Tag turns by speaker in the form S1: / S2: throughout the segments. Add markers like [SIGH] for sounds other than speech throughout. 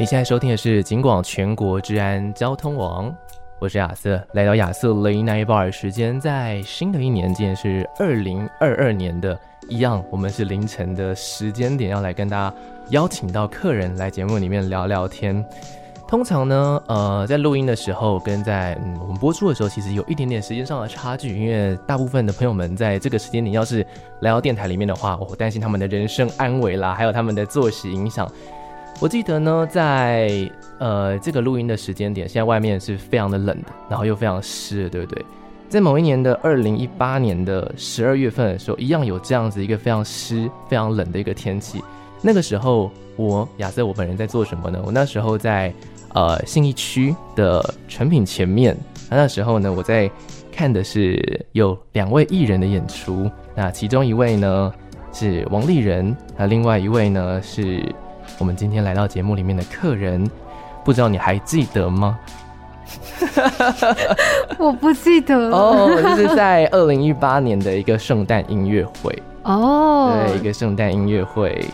S1: 你现在收听的是警广全国治安交通网，我是亚瑟，来到亚瑟 Late Night Bar 时间在新的一年，今天是二零二二年的一样，我们是凌晨的时间点要来跟大家邀请到客人来节目里面聊聊天。通常呢，呃，在录音的时候跟在嗯我们播出的时候，其实有一点点时间上的差距，因为大部分的朋友们在这个时间点要是来到电台里面的话，我担心他们的人身安危啦，还有他们的作息影响。我记得呢，在呃这个录音的时间点，现在外面是非常的冷的，然后又非常湿，对不对？在某一年的二零一八年的十二月份的时候，一样有这样子一个非常湿、非常冷的一个天气。那个时候，我亚瑟我本人在做什么呢？我那时候在呃信义区的诚品前面，那时候呢，我在看的是有两位艺人的演出，那其中一位呢是王丽人，那另外一位呢是。我们今天来到节目里面的客人，不知道你还记得吗？[LAUGHS]
S2: 我不记得
S1: 哦，这、oh, 是在二零一八年的一个圣诞音乐会哦，oh. 对，一个圣诞音乐会。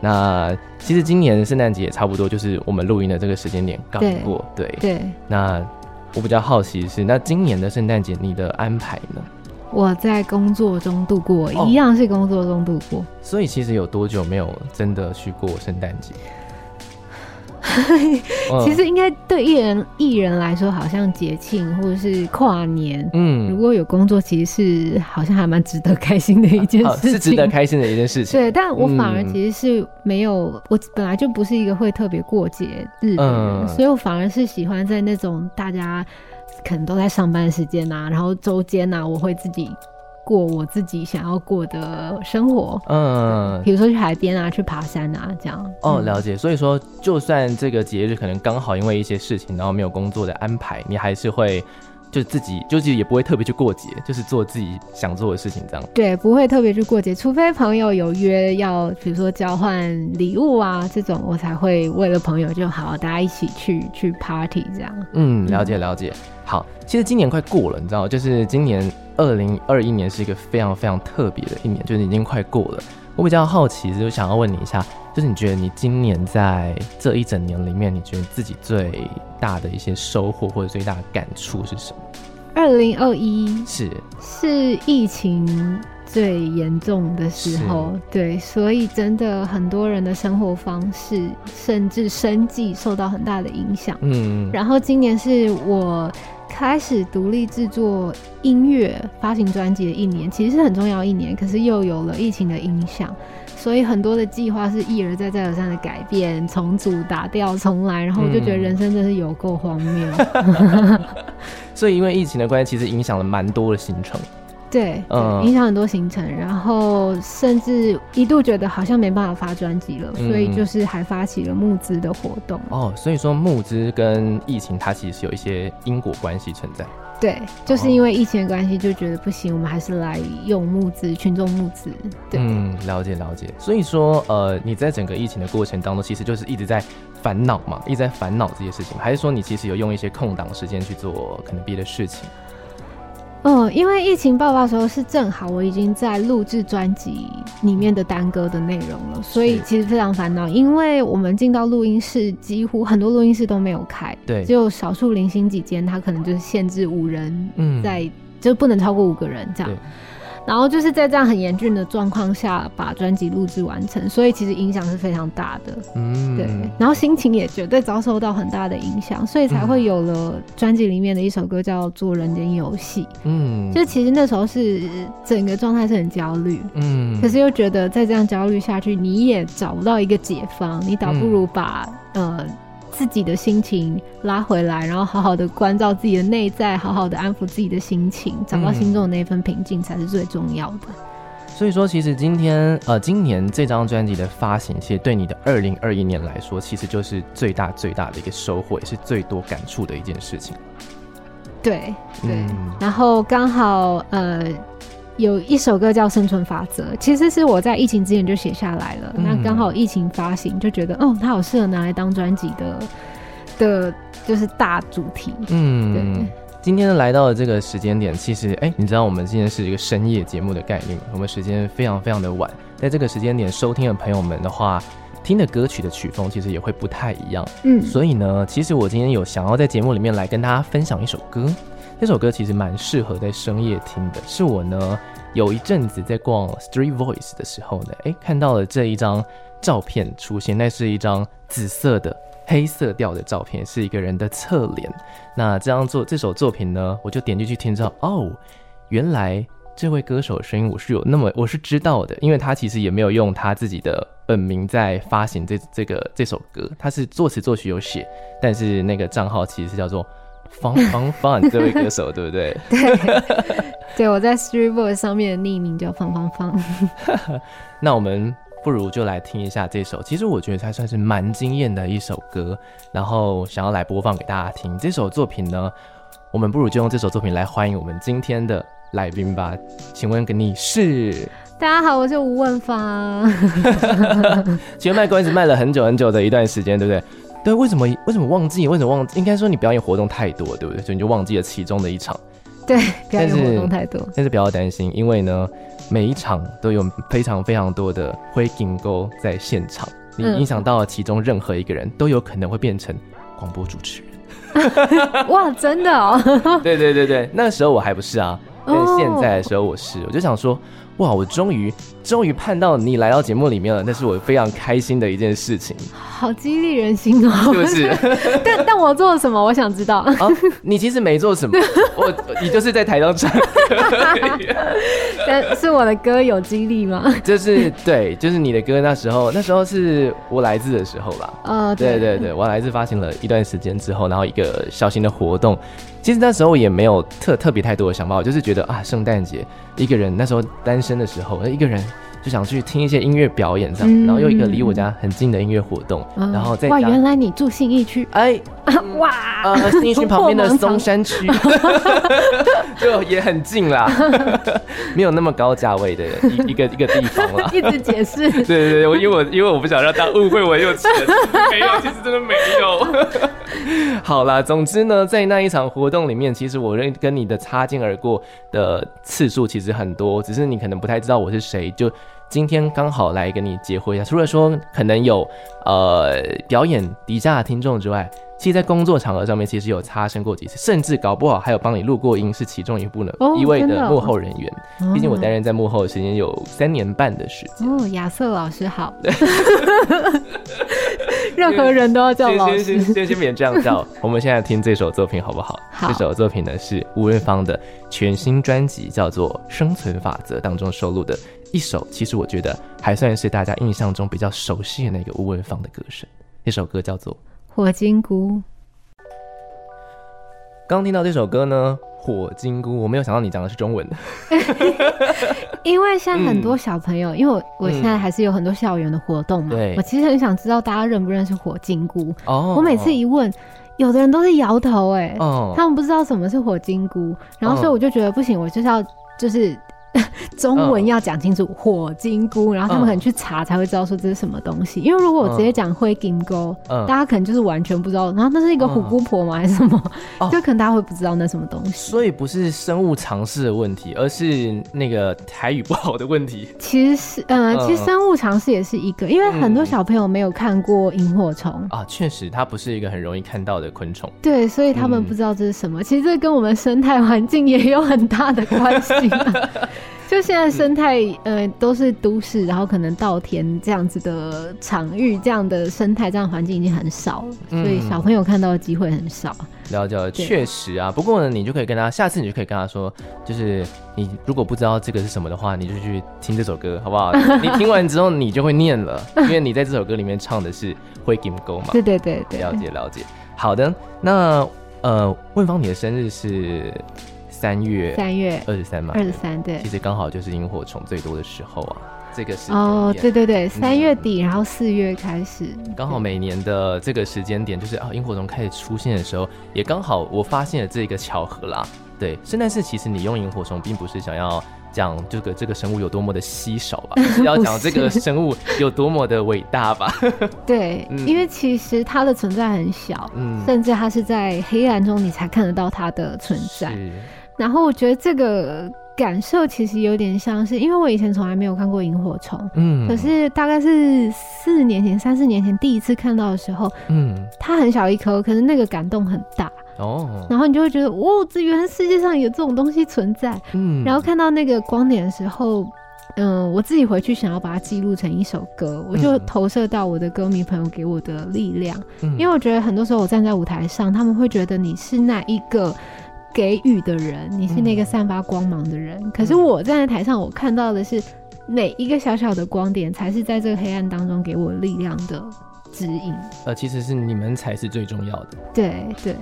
S1: 那其实今年的圣诞节也差不多，就是我们录音的这个时间点刚过，对对，对。那我比较好奇是，那今年的圣诞节你的安排呢？
S2: 我在工作中度过，哦，一样是工作中度过。
S1: 所以其实有多久没有真的去过圣诞节？[LAUGHS]
S2: 其实应该对艺人艺人来说，好像节庆或者是跨年，嗯，如果有工作，其实是好像还蛮值得开心的一件事情，
S1: 是值得开心的一件事情。
S2: 对，但我反而其实是没有，嗯、我本来就不是一个会特别过节日的人，嗯，所以我反而是喜欢在那种大家。可能都在上班时间呐，然后周间呐，我会自己过我自己想要过的生活。嗯，比如说去海边啊，去爬山啊，这样。
S1: 哦，了解。所以说，就算这个节日可能刚好因为一些事情，然后没有工作的安排，你还是会。就自己，就是也不会特别去过节，就是做自己想做的事情，这样。
S2: 对，不会特别去过节，除非朋友有约要，比如说交换礼物啊这种，我才会为了朋友就好，大家一起去去 party 这样。
S1: 嗯，了解了解。好，其实今年快过了，你知道，就是今年二零二一年是一个非常非常特别的一年，就是已经快过了。我比较好奇，就想要问你一下，就是你觉得你今年在这一整年里面，你觉得自己最大的一些收获或者最大的感触是什么？
S2: 二零二一
S1: 是
S2: 是疫情最严重的时候，对，所以真的很多人的生活方式甚至生计受到很大的影响。嗯，然后今年是我。开始独立制作音乐、发行专辑的一年，其实是很重要一年。可是又有了疫情的影响，所以很多的计划是一而再、再而三的改变、重组、打掉、重来，然后我就觉得人生真是有够荒谬。
S1: 嗯、[LAUGHS] 所以因为疫情的关系，其实影响了蛮多的行程。
S2: 对，对嗯、影响很多行程，然后甚至一度觉得好像没办法发专辑了，嗯，所以就是还发起了募资的活动。
S1: 哦，所以说募资跟疫情它其实是有一些因果关系存在。
S2: 对，就是因为疫情的关系，就觉得不行，我们还是来用募资，群众募资。对，
S1: 嗯，了解了解。所以说，呃，你在整个疫情的过程当中，其实就是一直在烦恼嘛，一直在烦恼这些事情，还是说你其实有用一些空档时间去做可能别的事情？
S2: 嗯，因为疫情爆发的时候是正好我已经在录制专辑里面的单歌的内容了，所以其实非常烦恼。因为我们进到录音室，几乎很多录音室都没有开，对，只有少数零星几间，它可能就是限制五人在，在、嗯、就不能超过五个人这样。然后就是在这样很严峻的状况下把专辑录制完成，所以其实影响是非常大的。嗯，对。然后心情也绝对遭受到很大的影响，所以才会有了专辑里面的一首歌叫做《人间游戏》。嗯，就其实那时候是整个状态是很焦虑。嗯，可是又觉得再这样焦虑下去，你也找不到一个解方，你倒不如把、嗯、呃。自己的心情拉回来，然后好好的关照自己的内在，好好的安抚自己的心情，找到心中的那份平静才是最重要的。
S1: 所以说，其实今天呃，今年这张专辑的发行，其实对你的二零二一年来说，其实就是最大最大的一个收获，也是最多感触的一件事情。
S2: 对对，嗯、然后刚好呃，有一首歌叫《生存法则》，其实是我在疫情之前就写下来了。嗯、那刚好疫情发行，就觉得哦，它好适合拿来当专辑的的，就是大主题。嗯，对。
S1: 今天，来到了这个时间点，其实哎，你知道我们今天是一个深夜节目的概念，我们时间非常非常的晚，在这个时间点收听的朋友们的话，听的歌曲的曲风其实也会不太一样。嗯，所以呢，其实我今天有想要在节目里面来跟大家分享一首歌，这首歌其实蛮适合在深夜听的，是我呢有一阵子在逛 Street Voice 的时候呢，哎，看到了这一张照片出现，那是一张紫色的。黑色调的照片是一个人的侧脸，那这样做这首作品呢，我就点进去听，知道哦，原来这位歌手的声音我是有那么我是知道的，因为他其实也没有用他自己的本名在发行这这个这首歌，他是作词作曲有写，但是那个账号其实是叫做方方方这位歌手，对不对？[LAUGHS]
S2: 对，[LAUGHS] 对，我在 Streetboard 上面的匿名叫方方方。
S1: 那我们。不如就来听一下这首，其实我觉得它算是蛮惊艳的一首歌，然后想要来播放给大家听。这首作品呢，我们不如就用这首作品来欢迎我们今天的来宾吧。请问跟你是？
S2: 大家好，我是吴问芳。[LAUGHS]
S1: 其实卖关子卖了很久很久的一段时间，对不对？对，为什么为什么忘记？为什么忘记？应该说你表演活动太多，对不对？所以你就忘记了其中的一场。
S2: 对，表演活动太多，
S1: 但是，但是不要担心，因为呢。每一场都有非常非常多的灰金钩在现场，你影响到了其中任何一个人，都有可能会变成广播主持人。[LAUGHS] [LAUGHS]
S2: 哇，真的哦！
S1: 对对对对，那时候我还不是啊，但现在的时候我是，我就想说。哇！我终于终于盼到你来到节目里面了，那是我非常开心的一件事情。
S2: 好激励人心哦，是
S1: 不是？[LAUGHS]
S2: 但但我做了什么？我想知道。啊，[LAUGHS]
S1: 你其实没做什么，[LAUGHS] 我你就是在台上唱歌。
S2: 但是我的歌有激励吗？
S1: 就是对，就是你的歌。那时候那时候是我来自的时候吧？呃，对对对，我来自发行了一段时间之后，然后一个小型的活动。其实那时候也没有特特别太多的想法，我就是觉得啊，圣诞节一个人，那时候单身的时候，一个人。就想去听一些音乐表演，这样，嗯、然后又一个离我家很近的音乐活动，嗯、然后再
S2: 哇，原来你住信义区？
S1: 哎，[LAUGHS] 嗯、哇，呃，信义区旁边的松山区，[LAUGHS] 就也很近啦，[LAUGHS] 没有那么高价位的一一个一个地方啦。
S2: 一直解释，对
S1: 对对，我因为我因为我不想让大家误会我有钱，没有，其实真的没有。好啦，总之呢，在那一场活动里面，其实我认跟你的擦肩而过的次数其实很多，只是你可能不太知道我是谁，就。今天刚好来跟你结婚一下，除了说可能有呃表演底下的听众之外，其实，在工作场合上面，其实有擦身过几次，甚至搞不好还有帮你录过音，是其中一部呢、哦、一位的幕后人员。毕、哦、竟我担任在幕后的时间有三年半的时间。
S2: 哦，亚瑟老师好。[LAUGHS] [LAUGHS] 任何人都要叫老师。[LAUGHS]
S1: 先先先先别这样叫。[LAUGHS] 我们现在听这首作品好不好？好。这首作品呢是吴文芳的全新专辑，叫做《生存法则》当中收录的一首，其实我觉得还算是大家印象中比较熟悉的那个吴文芳的歌声。那首歌叫做。
S2: 火金菇，
S1: 刚听到这首歌呢，火金菇，我没有想到你讲的是中文，
S2: 因为像很多小朋友，嗯、因为我我现在还是有很多校园的活动嘛，我其实很想知道大家认不认识火金菇。哦，我每次一问，有的人都是摇头，哎，哦，他们不知道什么是火金菇，然后所以我就觉得不行，我就是要就是。[LAUGHS] 中文要讲清楚，火金菇，然后他们可能去查才会知道说这是什么东西。因为如果我直接讲灰金菇，大家可能就是完全不知道。然后那是一个虎姑婆吗？还是什么？[LAUGHS] 就可能大家会不知道那什么东西。
S1: 所以不是生物常识的问题，而是那个台语不好的问题。
S2: 其实是，呃，其实生物常识也是一个，因为很多小朋友没有看过萤火虫
S1: 啊，确实它不是一个很容易看到的昆虫。
S2: 对，所以他们不知道这是什么。其实这跟我们生态环境也有很大的关系。[LAUGHS] 就现在生态，呃，都是都市，然后可能稻田这样子的场域，这样的生态，这样环境已经很少了，所以小朋友看到的机会很少。
S1: 了解，确实啊。不过呢，你就可以跟他，下次你就可以跟他说，就是你如果不知道这个是什么的话，你就去听这首歌，好不好？[LAUGHS] 你听完之后，你就会念了，因为你在这首歌里面唱的是灰金菇嘛。
S2: 对对对对，
S1: 了解了解。好的，那呃，问芳，你的生日是？三月
S2: 三月
S1: 二十三嘛，
S2: 二十三对，
S1: 其实刚好就是萤火虫最多的时候啊。这个时间
S2: 哦，对对对，三月底，嗯、然后四月开始，
S1: 刚好每年的这个时间点，就是啊，萤火虫开始出现的时候，也刚好我发现了这个巧合啦。对，圣诞是其实你用萤火虫，并不是想要讲这个这个生物有多么的稀少吧，[LAUGHS] 是要讲这个生物有多么的伟大吧？
S2: 对，[LAUGHS] 嗯、因为其实它的存在很小，嗯，甚至它是在黑暗中你才看得到它的存在。是然后我觉得这个。感受其实有点像是，因为我以前从来没有看过萤火虫，嗯，可是大概是四年前、三四年前第一次看到的时候，嗯，它很小一颗，可是那个感动很大哦，然后你就会觉得，哦，这原来世界上有这种东西存在，嗯，然后看到那个光点的时候，嗯、呃，我自己回去想要把它记录成一首歌，我就投射到我的歌迷朋友给我的力量，嗯，因为我觉得很多时候我站在舞台上，他们会觉得你是那一个。给予的人，你是那个散发光芒的人。嗯、可是我站在台上，我看到的是每一个小小的光点，才是在这个黑暗当中给我力量的指引。
S1: 呃，其实是你们才是最重要的。
S2: 对对，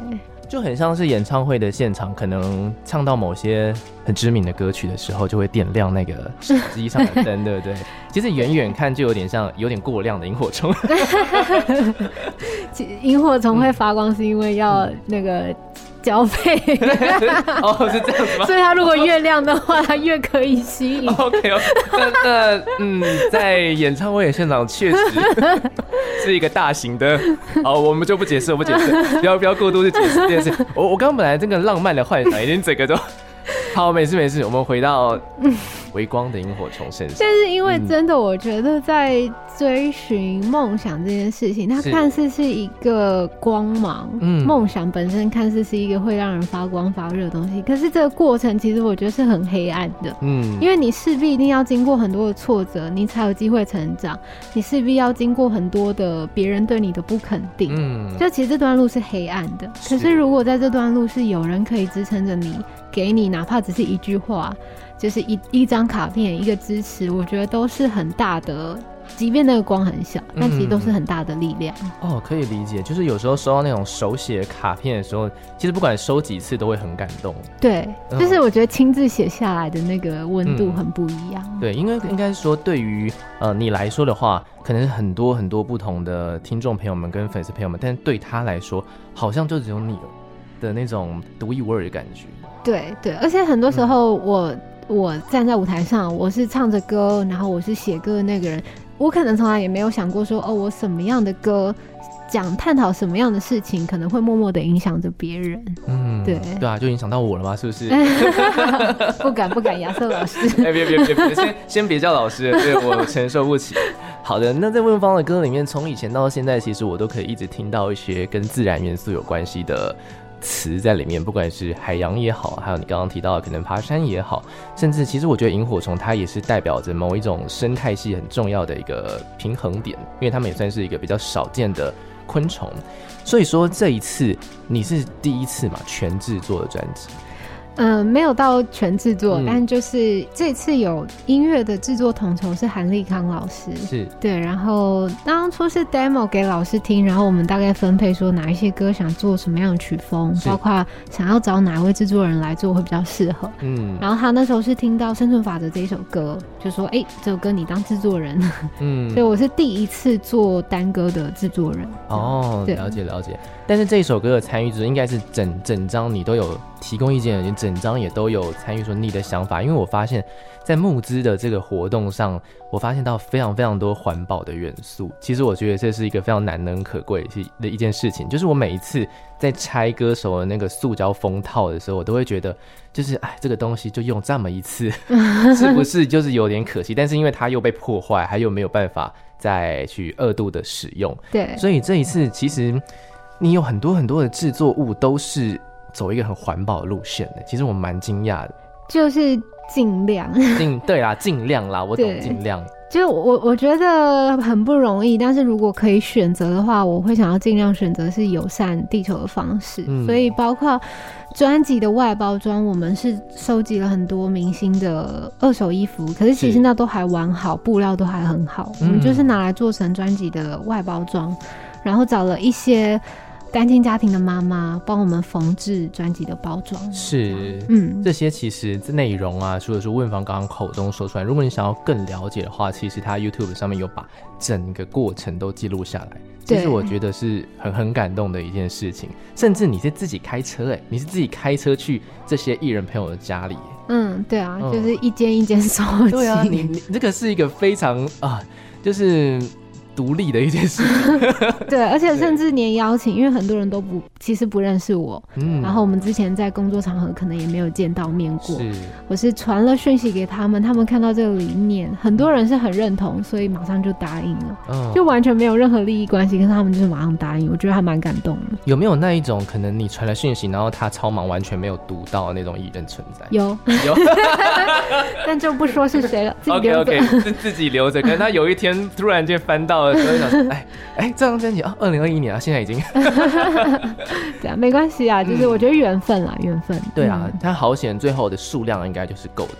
S1: 就很像是演唱会的现场，可能唱到某些很知名的歌曲的时候，就会点亮那个手 [LAUGHS] 机上的灯，对不对？其实远远看就有点像有点过亮的萤火虫。[LAUGHS]
S2: 萤火虫会发光，是因为要那个。交配 [LAUGHS]
S1: 哦，是这样子吗？
S2: 所以它如果越亮的话，它越可以吸引。
S1: OK，那那嗯，在演唱会的现场确实 [LAUGHS] 是一个大型的。好，我们就不解释，我不解释，不要不要过度去解释这件事。我我刚刚本来这个浪漫的幻想已经整个都好，没事没事，我们回到。微光的萤火虫身上，
S2: 但是因为真的，我觉得在追寻梦想这件事情，嗯、它看似是一个光芒，嗯，梦想本身看似是一个会让人发光发热的东西，可是这个过程其实我觉得是很黑暗的，嗯，因为你势必一定要经过很多的挫折，你才有机会成长，你势必要经过很多的别人对你的不肯定，嗯，就其实这段路是黑暗的，可是如果在这段路是有人可以支撑着你，给你哪怕只是一句话。就是一一张卡片，一个支持，我觉得都是很大的。即便那个光很小，但其实都是很大的力量。
S1: 嗯、哦，可以理解。就是有时候收到那种手写卡片的时候，其实不管收几次都会很感动。
S2: 对，就是我觉得亲自写下来的那个温度很不一样。
S1: 嗯、对，因为应该说对于呃你来说的话，可能很多很多不同的听众朋友们跟粉丝朋友们，但是对他来说，好像就只有你的那种独一无二的感觉。
S2: 对对，而且很多时候我。嗯我站在舞台上，我是唱着歌，然后我是写歌的那个人。我可能从来也没有想过说，哦，我什么样的歌，讲探讨什么样的事情，可能会默默的影响着别人。嗯，对，
S1: 对啊，就影响到我了吗？是不是？[LAUGHS]
S2: 不敢不敢，亚瑟老师。[LAUGHS]
S1: 哎、欸，别别别别，先先别叫老师，对我承受不起。[LAUGHS] 好的，那在问方的歌里面，从以前到现在，其实我都可以一直听到一些跟自然元素有关系的。词在里面，不管是海洋也好，还有你刚刚提到的可能爬山也好，甚至其实我觉得萤火虫它也是代表着某一种生态系很重要的一个平衡点，因为它们也算是一个比较少见的昆虫。所以说这一次你是第一次嘛，全制作的专辑。
S2: 嗯、呃，没有到全制作，嗯、但就是这次有音乐的制作统筹是韩立康老师，
S1: 是
S2: 对。然后当初是 demo 给老师听，然后我们大概分配说哪一些歌想做什么样的曲风，包括想要找哪位制作人来做会比较适合。嗯，然后他那时候是听到《生存法则》这一首歌，就说：“哎、欸，这首歌你当制作人。”嗯，[LAUGHS] 所以我是第一次做单歌的制作人。
S1: 哦，对了解了解。但是这一首歌的参与者应该是整整张你都有提供意见，你整张也都有参与说你的想法，因为我发现，在募资的这个活动上，我发现到非常非常多环保的元素。其实我觉得这是一个非常难能可贵的一件事情，就是我每一次在拆歌手的那个塑胶封套的时候，我都会觉得，就是哎，这个东西就用这么一次，[LAUGHS] 是不是就是有点可惜？但是因为它又被破坏，还有没有办法再去二度的使用？
S2: 对，
S1: 所以这一次其实。你有很多很多的制作物都是走一个很环保的路线的，其实我蛮惊讶的。
S2: 就是尽量，
S1: 尽对啦，[LAUGHS] 尽量啦，我懂尽量。
S2: 就我我觉得很不容易，但是如果可以选择的话，我会想要尽量选择是友善地球的方式。嗯，所以包括专辑的外包装，我们是收集了很多明星的二手衣服，可是其实那都还完好，布料都还很好，我们就是拿来做成专辑的外包装，然后找了一些。单亲家庭的妈妈帮我们缝制专辑的包装。
S1: 是，
S2: 嗯，
S1: 这些其实这内容啊，除了说问方刚刚口中说出来，如果你想要更了解的话，其实他 YouTube 上面有把整个过程都记录下来。其实我觉得是很很感动的一件事情。甚至你是自己开车哎、欸，你是自己开车去这些艺人朋友的家里、欸。
S2: 嗯，对啊，嗯、就是一间一间收集。
S1: 对啊，你你这个是一个非常啊，就是。独立的一件事，[LAUGHS]
S2: 对，而且甚至连邀请，因为很多人都不其实不认识我，嗯，然后我们之前在工作场合可能也没有见到面过，是，我是传了讯息给他们，他们看到这个理念，很多人是很认同，所以马上就答应了，嗯，就完全没有任何利益关系，可是他们就是马上答应，我觉得还蛮感动的。
S1: 有没有那一种可能你传了讯息，然后他超忙，完全没有读到那种艺人存在？
S2: 有。有，[LAUGHS] 但就不说是谁了，自己留着。
S1: OK OK，是自己留着，可能他有一天突然间翻到。所以想，哎哎，这张专辑啊，二零二一年啊，现在已经，[LAUGHS]
S2: 对啊，没关系啊，就是我觉得缘分啦，缘、嗯、分。
S1: 对啊，它好险，最后的数量应该就是够的。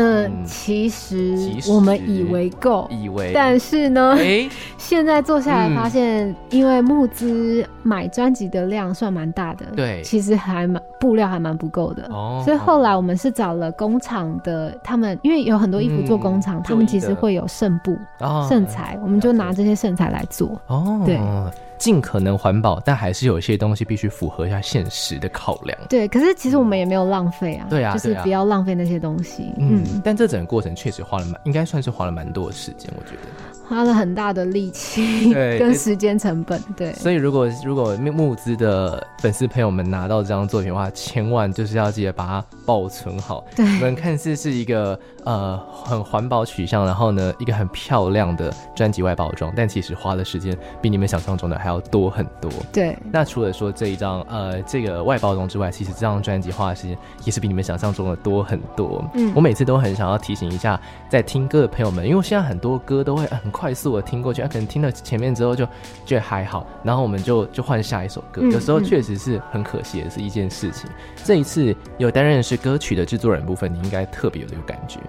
S2: 嗯，嗯。其实我们以为够，
S1: 以为，
S2: 但是呢，欸、[LAUGHS] 现在做下来发现，因为募资买专辑的量算蛮大的，
S1: 对，
S2: 其实还蛮布料还蛮不够的，哦，所以后来我们是找了工厂的，他们因为有很多衣服做工厂，嗯、他们其实会有剩布、剩、哦、材，我们就拿这些剩材来做，哦，对。
S1: 尽可能环保，但还是有一些东西必须符合一下现实的考量。
S2: 对，可是其实我们也没有浪费啊。
S1: 对啊，
S2: 就是不要浪费那些东西。
S1: 嗯，嗯，但这整个过程确实花了蛮，应该算是花了蛮多的时间，我觉得。
S2: 花了很大的力气跟时间成本，对。
S1: 所以如果如果募资的粉丝朋友们拿到这张作品的话，千万就是要记得把它保存好。
S2: 对，
S1: 你们看似是一个呃很环保取向，然后呢一个很漂亮的专辑外包装，但其实花的时间比你们想象中的还要多很多。
S2: 对。
S1: 那除了说这一张呃这个外包装之外，其实这张专辑花的时间也是比你们想象中的多很多。嗯。我每次都很想要提醒一下在听歌的朋友们，因为现在很多歌都会很快速的听过去，啊，可能听了前面之后就觉得还好，然后我们就就换下一首歌。嗯、有时候确实是很可惜的是一件事情。嗯、这一次有担任是歌曲的制作人部分，你应该特别有这个感觉。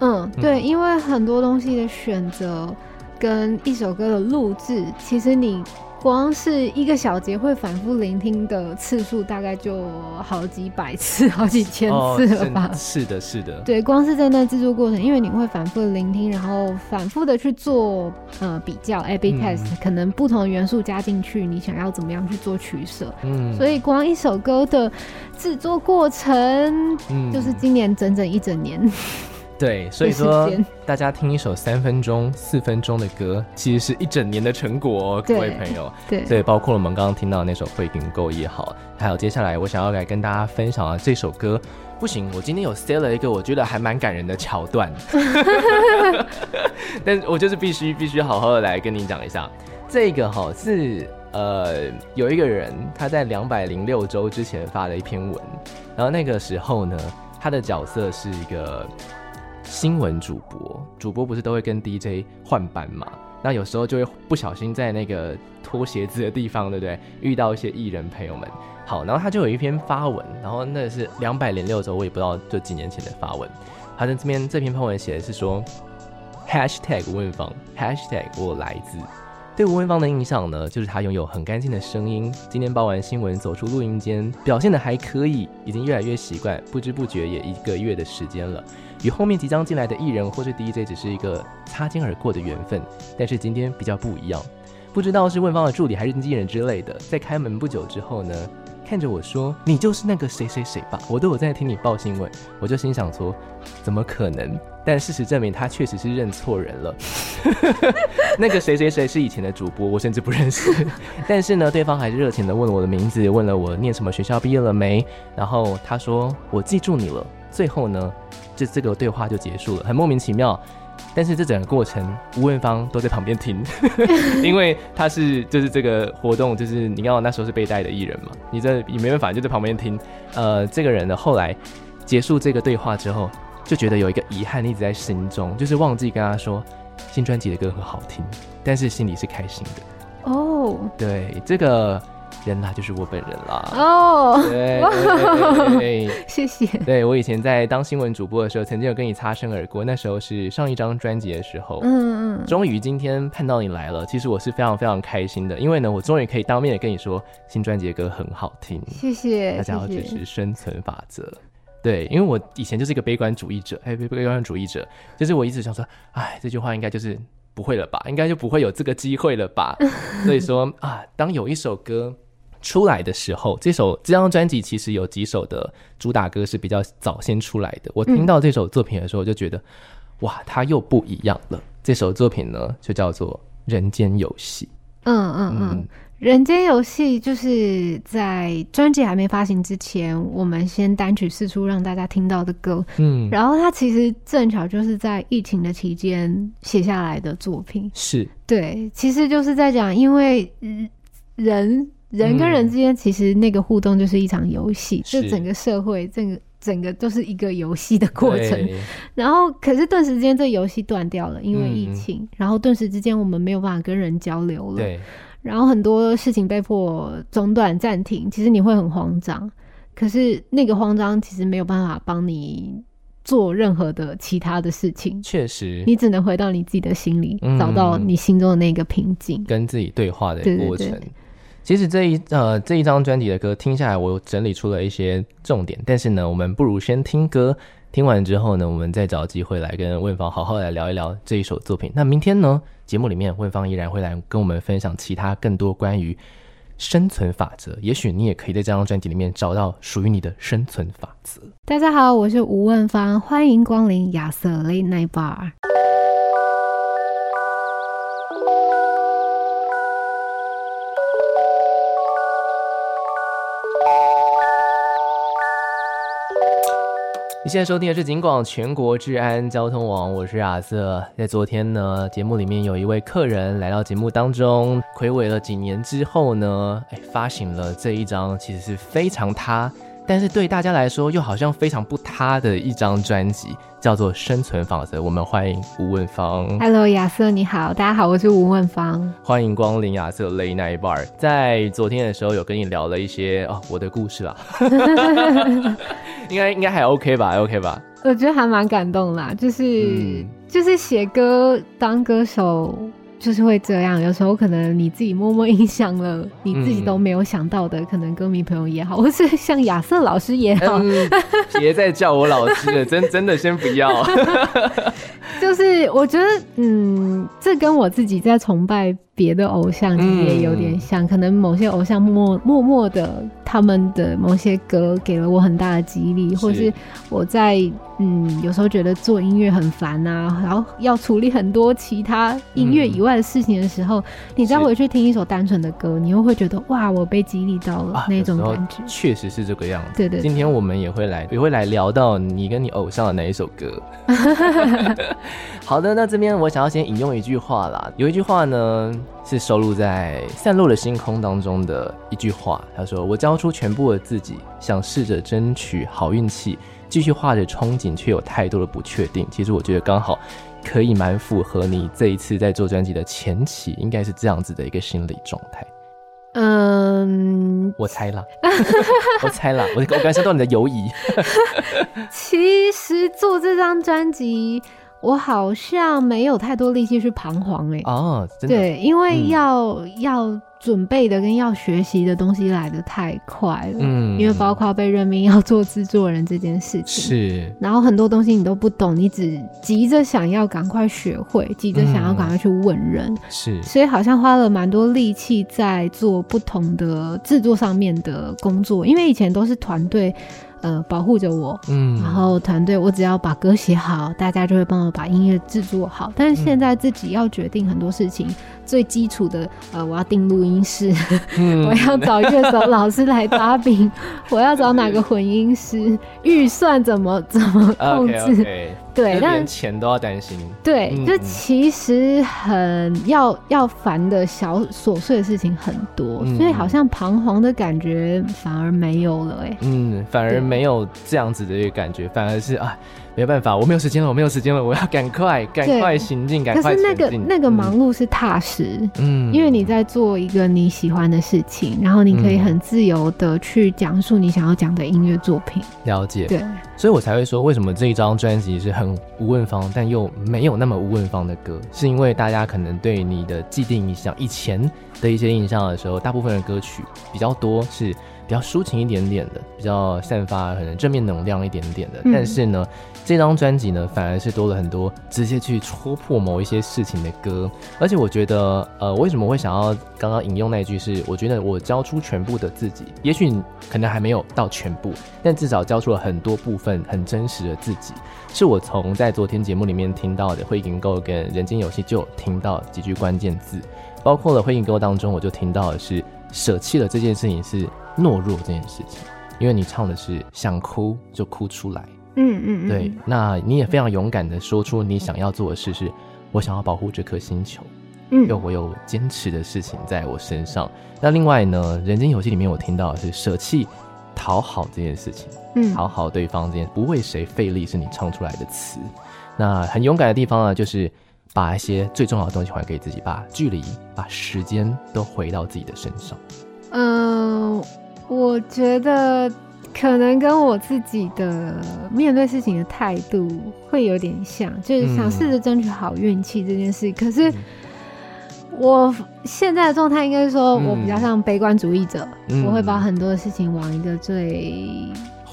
S2: 嗯，对，嗯、因为很多东西的选择跟一首歌的录制，其实你。光是一个小节会反复聆听的次数，大概就好几百次、好几千次了吧？
S1: 哦、是，是的，是的。
S2: 对，光是在那制作过程，因为你会反复聆听，然后反复的去做呃比较，A/B test，、嗯、可能不同的元素加进去，你想要怎么样去做取舍？嗯，所以光一首歌的制作过程，嗯，就是今年整整一整年。
S1: 对，所以说大家听一首三分钟、四分钟的歌，其实是一整年的成果哦，各位朋友。
S2: 对，
S1: 对，包括我们刚刚听到那首《会更够》也好，还有接下来我想要来跟大家分享的这首歌，不行，我今天有塞了一个我觉得还蛮感人的桥段，[LAUGHS] 但我就是必须必须好好的来跟你讲一下，这个哈是呃有一个人他在两百零六周之前发了一篇文，然后那个时候呢，他的角色是一个。新闻主播，主播不是都会跟 DJ 换班嘛？那有时候就会不小心在那个脱鞋子的地方，对不对？遇到一些艺人朋友们。好，然后他就有一篇发文，然后那是两百零六周，我也不知道就几年前的发文。他在这边这篇发文写的是说，#hashtag 吴文芳 #hashtag 我来自。对吴文芳的印象呢，就是他拥有很干净的声音。今天报完新闻，走出录音间，表现得还可以，已经越来越习惯。不知不觉也一个月的时间了，与后面即将进来的艺人或是 DJ 只是一个擦肩而过的缘分。但是今天比较不一样，不知道是文芳的助理还是经纪人之类的，在开门不久之后呢，看着我说：“你就是那个谁谁谁吧？”我都有在听你报新闻，我就心想说：“怎么可能？”但事实证明，他确实是认错人了。[LAUGHS] 那个谁谁谁是以前的主播，我甚至不认识。[LAUGHS] 但是呢，对方还是热情地问我的名字，问了我念什么学校，毕业了没。然后他说：“我记住你了。”最后呢，这这个对话就结束了，很莫名其妙。但是这整个过程，吴文芳都在旁边听，[LAUGHS] 因为他是就是这个活动，就是你刚好那时候是被带的艺人嘛，你这你没办法，就在旁边听。呃，这个人呢，后来结束这个对话之后，就觉得有一个遗憾一直在心中，就是忘记跟他说新专辑的歌很好听，但是心里是开心的。哦，对，这个人啦，就是我本人啦。
S2: 哦，
S1: 对，[LAUGHS]
S2: 谢谢。
S1: 对，我以前在当新闻主播的时候，曾经有跟你擦身而过，那时候是上一张专辑的时候。嗯嗯。终于今天看到你来了，其实我是非常非常开心的，因为呢，我终于可以当面的跟你说，新专辑的歌很好听。
S2: 谢谢。
S1: 大家要支持生存法则。对，因为我以前就是一个悲观主义者，哎，悲悲观主义者，就是我一直想说，哎，这句话应该就是不会了吧，应该就不会有这个机会了吧。所以说啊，当有一首歌出来的时候，这首这张专辑其实有几首的主打歌是比较早先出来的。我听到这首作品的时候，我就觉得，嗯、哇，它又不一样了。这首作品呢，就叫做《人间游戏》。
S2: 嗯嗯嗯。嗯人间游戏就是在专辑还没发行之前，我们先单曲试出让大家听到的歌。嗯，然后它其实正巧就是在疫情的期间写下来的作品。
S1: 是，
S2: 对，其实就是在讲，因为人人跟人之间其实那个互动就是一场游戏，就整个社会，整个整个都是一个游戏的过程。然后，可是顿时之间这游戏断掉了，因为疫情，嗯、然后顿时之间我们没有办法跟人交流了。对。然后很多事情被迫中断暂停，其实你会很慌张，可是那个慌张其实没有办法帮你做任何的其他的事情。
S1: 确实，
S2: 你只能回到你自己的心里，嗯、找到你心中的那个平静，
S1: 跟自己对话的过程。其实这一呃这一张专辑的歌听下来，我整理出了一些重点，但是呢，我们不如先听歌。听完之后呢，我们再找机会来跟问方好好来聊一聊这一首作品。那明天呢，节目里面问方依然会来跟我们分享其他更多关于生存法则。也许你也可以在这张专辑里面找到属于你的生存法则。
S2: 大家好，我是吴问方，欢迎光临亚瑟 Late Night Bar。
S1: 你现在收听的是警广全国治安交通网，我是亚瑟。在昨天呢，节目里面有一位客人来到节目当中，睽违了几年之后呢，哎，发行了这一张其实是非常他。但是对大家来说，又好像非常不塌的一张专辑，叫做《生存法则》。我们欢迎吴问芳。
S2: Hello，亚瑟，你好，大家好，我是吴问芳。
S1: 欢迎光临亚瑟 Late Night Bar。在昨天的时候，有跟你聊了一些哦，我的故事啦。[LAUGHS] 应该应该还 OK 吧？OK 吧？
S2: 我觉得还蛮感动啦，就是、嗯、就是写歌当歌手。就是会这样，有时候可能你自己默默影响了你自己都没有想到的，嗯、可能歌迷朋友也好，或是像亚瑟老师也好，别、
S1: 嗯、[LAUGHS] 再叫我老师了，真真的先不要。[LAUGHS]
S2: 就是我觉得，嗯，这跟我自己在崇拜别的偶像其实也有点像，嗯、可能某些偶像默默默的，他们的某些歌给了我很大的激励，或是我在。嗯，有时候觉得做音乐很烦啊，然后要处理很多其他音乐以外的事情的时候，嗯、你再回去听一首单纯的歌，你又会觉得哇，我被激励到了那种感觉。
S1: 确实是这个样子。
S2: 对，对对。
S1: 今天我们也会来，也会来聊到你跟你偶像的哪一首歌。[LAUGHS] 好的，那这边我想要先引用一句话啦，有一句话呢是收录在《散落的星空》当中的一句话，他说：“我交出全部的自己，想试着争取好运气。”继续画着憧憬，却有太多的不确定。其实我觉得刚好可以蛮符合你这一次在做专辑的前期，应该是这样子的一个心理状态。嗯，我猜啦，我猜啦，我我感受到你的犹疑。[LAUGHS]
S2: 其实做这张专辑，我好像没有太多力气去彷徨哎、欸。
S1: 哦，真的？
S2: 对，因为要、嗯、要。准备的跟要学习的东西来的太快了，嗯，因为包括被任命要做制作人这件事情，
S1: 是，
S2: 然后很多东西你都不懂，你只急着想要赶快学会，急着想要赶快去问人，嗯，是，所以好像花了蛮多力气在做不同的制作上面的工作，因为以前都是团队。呃，保护着我，嗯，然后团队，我只要把歌写好，大家就会帮我把音乐制作好。但是现在自己要决定很多事情，嗯、最基础的，呃，我要订录音室，嗯、[LAUGHS] 我要找乐手老师来搭饼，[LAUGHS] 我要找哪个混音师，预算怎么怎么控制。Okay, okay. 对，
S1: 连钱都要担心。
S2: 对，就其实很要要烦的小琐碎的事情很多，嗯、所以好像彷徨的感觉反而没有了，哎，
S1: 嗯，反而没有这样子的一个感觉，反而是啊。没办法，我没有时间了，我没有时间了，我要赶快赶快行进，赶快。
S2: 可是那个那个忙碌是踏实，
S1: 嗯，
S2: 因为你在做一个你喜欢的事情，然后你可以很自由的去讲述你想要讲的音乐作品。
S1: 了解，
S2: 对，
S1: 所以我才会说，为什么这一张专辑是很无问芳，但又没有那么无问芳的歌，是因为大家可能对你的既定印象，以前的一些印象的时候，大部分的歌曲比较多是。比较抒情一点点的，比较散发可能正面能量一点点的，嗯、但是呢，这张专辑呢，反而是多了很多直接去戳破某一些事情的歌。而且我觉得，呃，为什么会想要刚刚引用那句是，我觉得我交出全部的自己，也许可能还没有到全部，但至少交出了很多部分很真实的自己。是我从在昨天节目里面听到的《会赢 Go》跟《人间游戏》就听到几句关键字，包括了《会赢 Go》当中，我就听到的是舍弃了这件事情是。懦弱这件事情，因为你唱的是想哭就哭出来，
S2: 嗯嗯，嗯
S1: 对，那你也非常勇敢的说出你想要做的事是，我想要保护这颗星球，嗯，因为我有坚持的事情在我身上。那另外呢，人间游戏里面我听到的是舍弃讨好这件事情，嗯，讨好对方这件不为谁费力是你唱出来的词。那很勇敢的地方呢，就是把一些最重要的东西还给自己，把距离、把时间都回到自己的身上，
S2: 嗯、呃。我觉得可能跟我自己的面对事情的态度会有点像，就是想试着争取好运气这件事。可是我现在的状态应该是说，我比较像悲观主义者，我会把很多的事情往一个最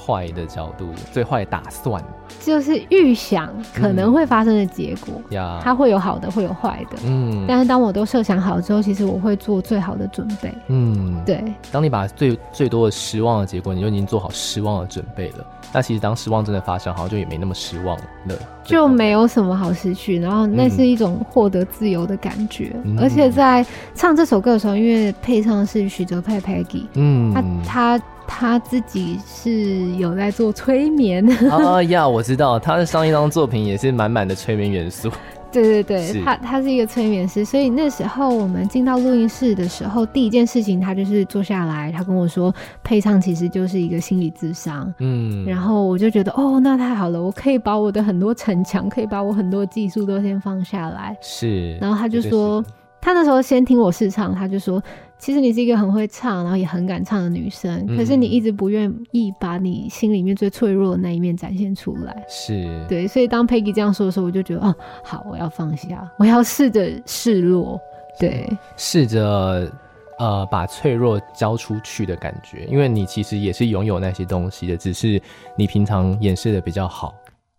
S1: 坏的角度，最坏打算，
S2: 就是预想可能会发生的结果
S1: 呀，
S2: 它会有好的，会有坏的，嗯。但是当我都设想好之后，其实我会做最好的准备，嗯，对。
S1: 当你把最最多的失望的结果，你就已经做好失望的准备了。那其实当失望真的发生，好像就也没那么失望了，
S2: 就没有什么好失去。然后那是一种获得自由的感觉。嗯、而且在唱这首歌的时候，因为配唱的是许哲佩 Peggy，嗯，他他。他自己是有在做催眠 [LAUGHS]
S1: 啊呀，我知道他的上一张作品也是满满的催眠元素。
S2: 对 [LAUGHS] 对对，他他是一个催眠师，所以那时候我们进到录音室的时候，第一件事情他就是坐下来，他跟我说，配唱其实就是一个心理智商。嗯，然后我就觉得哦，那太好了，我可以把我的很多城墙，可以把我很多技术都先放下来。
S1: 是，
S2: 然后他就说，他那时候先听我试唱，他就说。其实你是一个很会唱，然后也很敢唱的女生，嗯、可是你一直不愿意把你心里面最脆弱的那一面展现出来。
S1: 是，
S2: 对，所以当 Peggy 这样说的时候，我就觉得，哦，好，我要放下，我要试着示弱，对，
S1: 试着呃把脆弱交出去的感觉，因为你其实也是拥有那些东西的，只是你平常掩饰的比较好。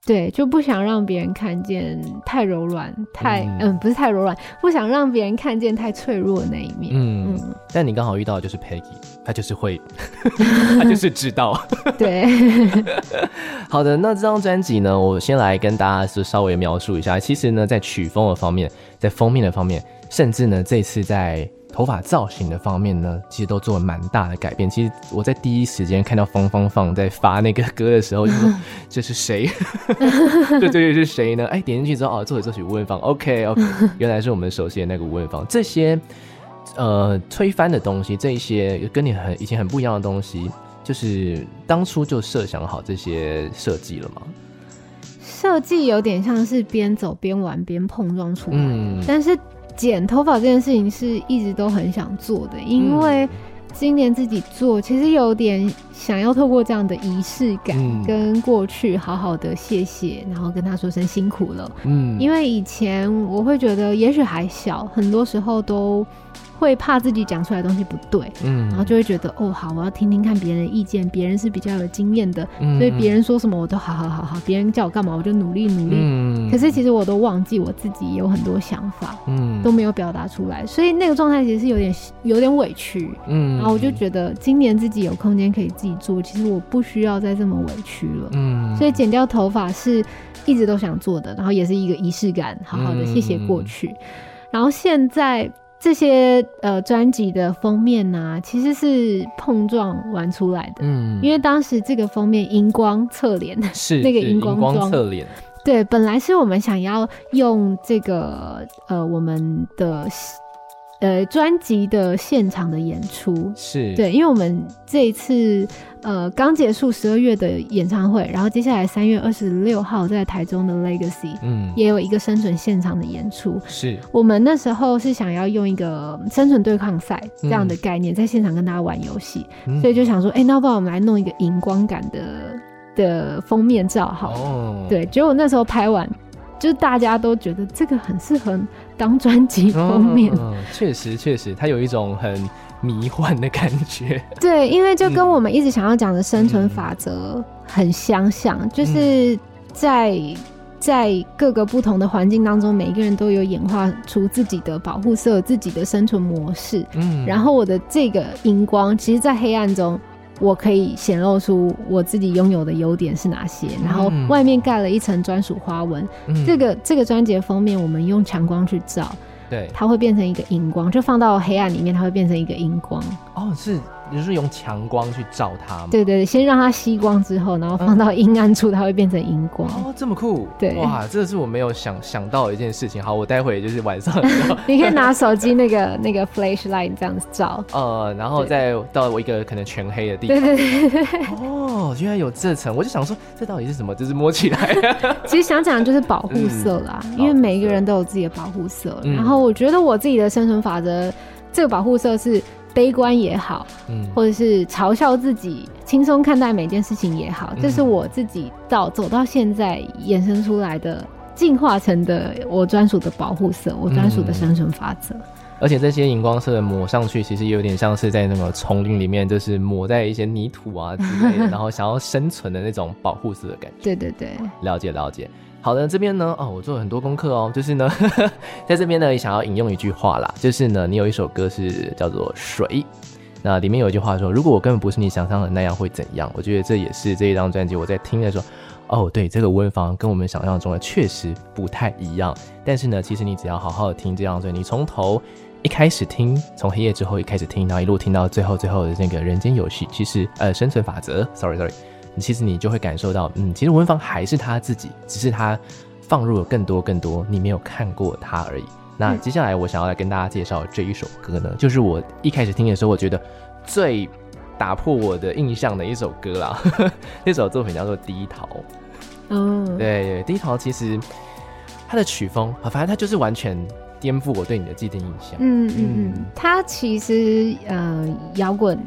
S2: 对，就不想让别人看见太柔软，太嗯，嗯，不是太柔软，不想让别人看见太脆弱的那一面。嗯，嗯，
S1: 但你刚好遇到的就是 Peggy，他就是会，[LAUGHS] 他就是知道。[LAUGHS]
S2: 对，[LAUGHS]
S1: 好的，那这张专辑呢，我先来跟大家是稍微描述一下。其实呢，在曲风的方面，在封面的方面，甚至呢，这次在。头发造型的方面呢，其实都做了蛮大的改变。其实我在第一时间看到方方放在发那个歌的时候，就说 [LAUGHS] 这是谁？[LAUGHS] 这究竟是谁呢？哎，点进去之后，哦，作词作曲吴文芳，OK OK，原来是我们熟悉的那个吴文芳。这些呃推翻的东西，这一些跟你很以前很不一样的东西，就是当初就设想好这些设计了吗？
S2: 设计有点像是边走边玩边碰撞出来，嗯，但是。剪头发这件事情是一直都很想做的，因为今年自己做，其实有点想要透过这样的仪式感，跟过去好好的谢谢，然后跟他说声辛苦了。嗯，因为以前我会觉得，也许还小，很多时候都。会怕自己讲出来的东西不对，嗯，然后就会觉得哦，好，我要听听看别人的意见，别人是比较有经验的，嗯，所以别人说什么我都好好好好，别人叫我干嘛我就努力努力，嗯，可是其实我都忘记我自己有很多想法，嗯，都没有表达出来，所以那个状态其实是有点有点委屈，嗯，然后我就觉得今年自己有空间可以自己做，其实我不需要再这么委屈了，嗯，所以剪掉头发是一直都想做的，然后也是一个仪式感，好好的谢谢过去，嗯，然后现在。这些呃专辑的封面呐、啊，其实是碰撞玩出来的。嗯，因为当时这个封面荧光侧脸
S1: 是 [LAUGHS]
S2: 那个荧光
S1: 光侧脸，
S2: 对，本来是我们想要用这个呃我们的呃专辑的现场的演出，
S1: 是。
S2: 对，因为我们这一次呃刚结束十二月的演唱会，然后接下来三月二十六号在台中的 Legacy，嗯，也有一个生存现场的演出。
S1: 是。
S2: 我们那时候是想要用一个生存对抗赛这样的概念，在现场跟大家玩游戏，嗯，所以就想说，哎，那不然我们来弄一个荧光感的的封面照好，对，结果那时候拍完。就是大家都觉得这个很适合当专辑封面，
S1: 嗯，确实确实，它有一种很迷幻的感觉。[LAUGHS]
S2: 对，因为就跟我们一直想要讲的生存法则很相像，嗯，就是在在各个不同的环境当中，每一个人都有演化出自己的保护色、自己的生存模式。嗯，然后我的这个荧光，其实，在黑暗中。我可以显露出我自己拥有的优点是哪些，然后外面盖了一层专属花纹。嗯，这个这个专辑封面，我们用强光去照，
S1: 对，
S2: 它会变成一个荧光，就放到黑暗里面，它会变成一个荧光。
S1: 哦，是。你是用强光去照它吗？
S2: 对对，先让它吸光之后，然后放到阴暗处，它会变成荧光。
S1: 哦，这么酷！
S2: 对，
S1: 哇，这是我没有想想到的一件事情。好，我待会就是晚上，[LAUGHS]
S2: 你可以拿手机那个那个 flashlight 这样子照。
S1: 呃，然后再到我一个可能全黑的地方。
S2: 对对对對。
S1: 哦，原来有这层，我就想说，这到底是什么？就是摸起来。[LAUGHS]
S2: 其实想讲就是保护色啦，嗯，因为每一个人都有自己的保护色。嗯。然后我觉得我自己的生存法则，这个保护色是。悲观也好，嗯，或者是嘲笑自己，轻松看待每件事情也好，这是我自己到走到现在衍生出来的、进化成的我专属的保护色，我专属的生存法则。
S1: 而且这些荧光色抹上去，其实有点像是在那个丛林里面，就是抹在一些泥土啊之类的，然后想要生存的那种保护色的感觉。
S2: 对对对，
S1: 了解了解。好的，这边呢，哦，我做了很多功课哦，就是呢，[LAUGHS] 在这边呢，也想要引用一句话啦，就是呢，你有一首歌是叫做《水》，那里面有一句话说，如果我根本不是你想象的那样，会怎样？我觉得这也是这一张专辑我在听的时候，哦，对，这个温房跟我们想象中的确实不太一样，但是呢，其实你只要好好的听这张专辑，你从头一开始听，从黑夜之后一开始听，然后一路听到最后最后的那个人间游戏，其实呃，生存法则，sorry sorry。其实你就会感受到，嗯，其实文芳还是他自己，只是他放入了更多更多你没有看过他而已。那接下来我想要来跟大家介绍这一首歌呢，就是我一开始听的时候，我觉得最打破我的印象的一首歌啦。[LAUGHS] 那首作品叫做《低桃》。嗯，对对，《低桃》其实它的曲风啊，反正它就是完全颠覆我对你的既定印象。
S2: 嗯嗯嗯，他其实呃摇滚。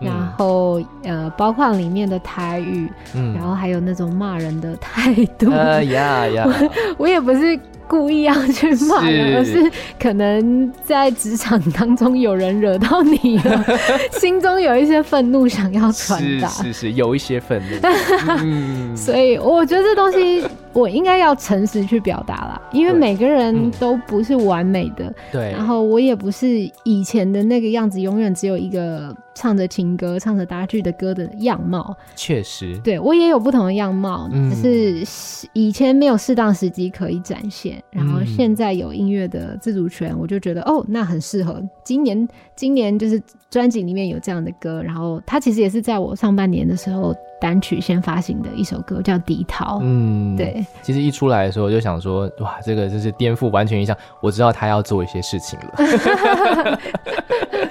S2: 然后、嗯、呃，包括里面的台语，嗯，然后还有那种骂人的态度，
S1: 呃呀呀，[LAUGHS]
S2: 我我也不是故意要去骂人，而是可能在职场当中有人惹到你了，[LAUGHS] 心中有一些愤怒想要传达，
S1: 是是是，有一些愤怒，[LAUGHS]
S2: 嗯、所以我觉得这东西。我应该要诚实去表达啦，因为每个人都不是完美的。
S1: 对。
S2: 然后我也不是以前的那个样子，永远只有一个唱着情歌、唱着搭剧的歌的样貌。
S1: 确实。
S2: 对，我也有不同的样貌，嗯，只是以前没有适当时机可以展现，然后现在有音乐的自主权，我就觉得哦，那很适合。今年，今年就是专辑里面有这样的歌，然后它其实也是在我上半年的时候。单曲先发行的一首歌叫《低桃》，嗯，对。
S1: 其实一出来的时候，我就想说，哇，这个就是颠覆完全印象。我知道他要做一些事情了，[LAUGHS]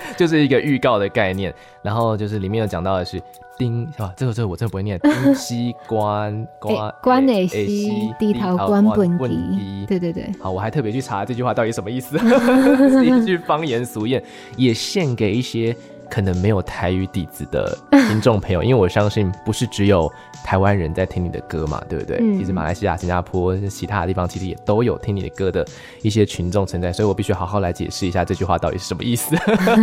S1: [LAUGHS] 就是一个预告的概念。然后就是里面有讲到的是丁，是吧？这个这个我真的不会念。[LAUGHS] 丁西关关
S2: 关内西低桃关本低，对对对。
S1: 好，我还特别去查这句话到底什么意思，是一句方言俗谚，也献给一些。可能没有台语底子的 [LAUGHS] 听众朋友，因为我相信不是只有台湾人在听你的歌嘛，对不对？嗯、其实马来西亚、新加坡、其他的地方其实也都有听你的歌的一些群众存在，所以我必须好好来解释一下这句话到底是什么意思，